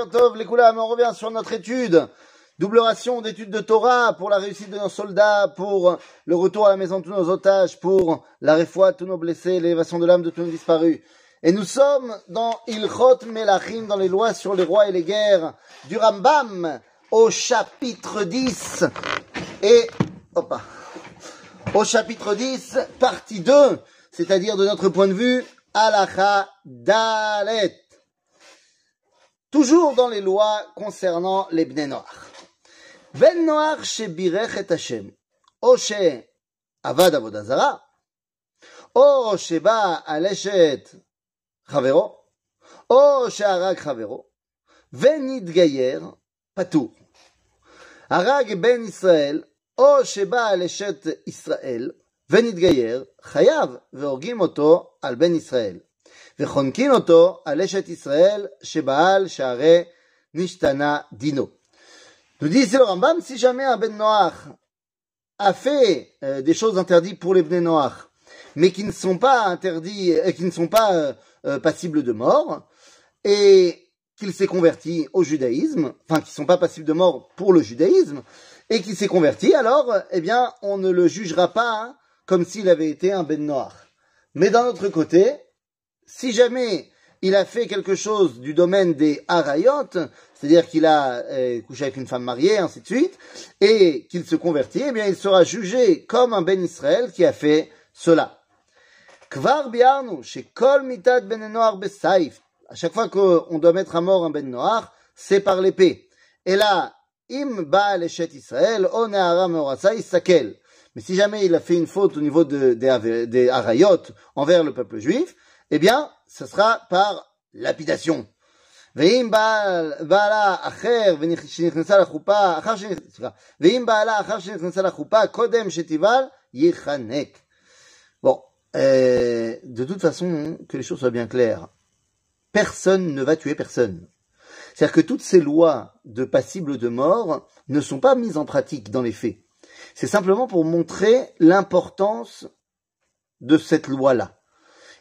On revient sur notre étude. Double ration d'études de Torah pour la réussite de nos soldats, pour le retour à la maison de tous nos otages, pour la réfoie de tous nos blessés, l'élévation de l'âme de tous nos disparus. Et nous sommes dans Ilchot Melachim, dans les lois sur les rois et les guerres, du Rambam, au chapitre 10. Et, au chapitre 10, partie 2, c'est-à-dire de notre point de vue, Alacha Dalet Toujours dans les lois concernant les Bnei Noach. Ben Noach shebirech et Hashem. O she avad avodazara. O sheba aleshet chavero. O sheharag chavero. ונתגייר, פטור. הרג בן ישראל, או שבא על אשת ישראל, ונתגייר, חייב, והורגים אותו על בן ישראל. וחונקין אותו על אשת ישראל שבעל שערי נשתנה דינו. Nous dit c'est le Rambam, si jamais un Ben Noach a fait euh, des choses interdites pour les Ben Noach, mais qui ne sont pas interdits, euh, qui ne sont pas euh, euh, passibles de mort, et qu'il s'est converti au judaïsme, enfin qui ne sont pas passibles de mort pour le judaïsme, et qu'il s'est converti, alors, eh bien, on ne le jugera pas hein, comme s'il avait été un Ben Noach. Mais d'un autre côté, si jamais il a fait quelque chose du domaine des harayot, c'est-à-dire qu'il a euh, couché avec une femme mariée, ainsi de suite, et qu'il se convertit, eh bien, il sera jugé comme un ben Israël qui a fait cela. Kvar biarnu, chez kol mitad ben besaif. À chaque fois qu'on doit mettre à mort un ben noir, c'est par l'épée. Et là, im ba Israël, on sakel. Mais si jamais il a fait une faute au niveau de, des, des envers le peuple juif, eh bien, ce sera par lapidation. ואם בעלה אחר שנכנסה לחופה, אחר סליחה, ואם בעלה אחר שנכנסה לחופה, קודם שתיבל, ייחנק. Bon, euh, de toute façon, que les choses soient bien claires, personne ne va tuer personne. C'est-à-dire que toutes ces lois de passible de mort ne sont pas mises en pratique dans les faits. C'est simplement pour montrer l'importance de cette loi-là.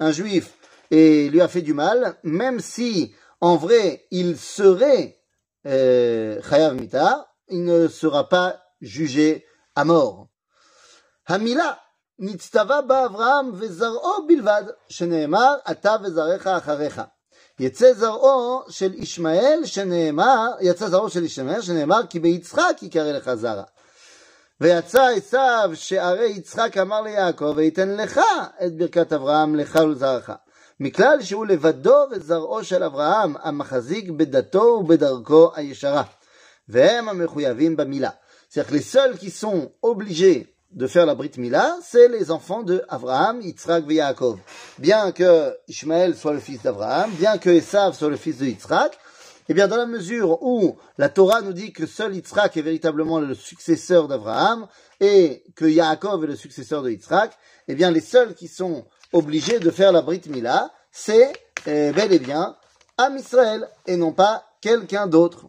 un juif et lui a fait du mal, même si en vrai il serait euh, chayav mita, il ne sera pas jugé à mort. Hamila nitztava ba Avraham vezar'o bilvad, sheneemar ata vezarecha acharecha. יצא זרעו של ישמעאל שנאמר, יצא זרעו של ישמעאל שנאמר כי ביצחק יקרא לך זרע. ויצא עשיו שערי יצחק אמר ליעקב, ויתן לך את ברכת אברהם לך ולזרעך. מכלל שהוא לבדו וזרעו של אברהם, המחזיק בדתו ובדרכו הישרה. והם המחויבים במילה. C'est-à-dire que les seuls qui sont obligés de faire la Brit Mila, c'est les enfants de Abraham, Yitzhak et Yaakov. Bien que Ishmaël soit le fils d'Abraham, bien que Esav soit le fils de Yitzhak, eh bien, dans la mesure où la Torah nous dit que seul Yitzhak est véritablement le successeur d'Abraham et que Yaakov est le successeur de Yitzhak, eh bien, les seuls qui sont obligés de faire la Brit Mila, c'est eh, bel et bien Am Israël et non pas quelqu'un d'autre.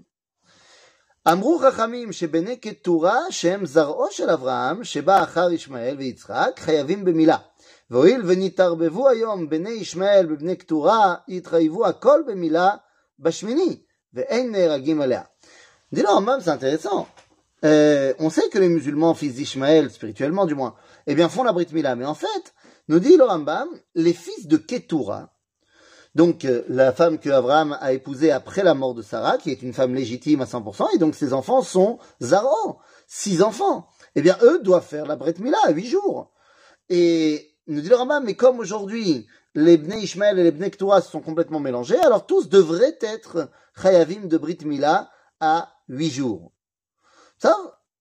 אמרו חכמים שבני ketura שהם זרעו של אברהם, שבא אחר ישמעאל ויצחק, חייבים במילה. והואיל ונתערבבו היום בני ישמעאל ובני קטורה, יתחייבו הכל bemila bashmini. Dis le c'est intéressant. On sait que les musulmans, fils d'Ishmaël, spirituellement du moins, eh bien font la Brit Mila. Mais en fait, nous dit le Rambam, les fils de Ketura, donc euh, la femme que Abraham a épousée après la mort de Sarah, qui est une femme légitime à 100%, et donc ses enfants sont Zaro, six enfants. Eh bien, eux doivent faire la Brit Mila à huit jours. Et nous dit le Rambam, mais comme aujourd'hui, les Bnei Ishmael et les Bnei Ketura sont complètement mélangés, alors tous devraient être Chayavim de Brit Mila à huit jours. Ça,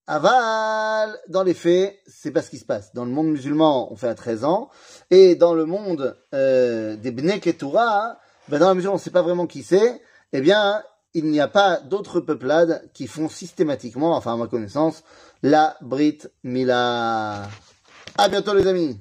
aval, dans les faits, c'est pas ce qui se passe. Dans le monde musulman, on fait à 13 ans, et dans le monde euh, des Bnei Ketura, ben dans la mesure où on ne sait pas vraiment qui c'est, eh bien, il n'y a pas d'autres peuplades qui font systématiquement, enfin à ma connaissance, la Brit Mila. À bientôt les amis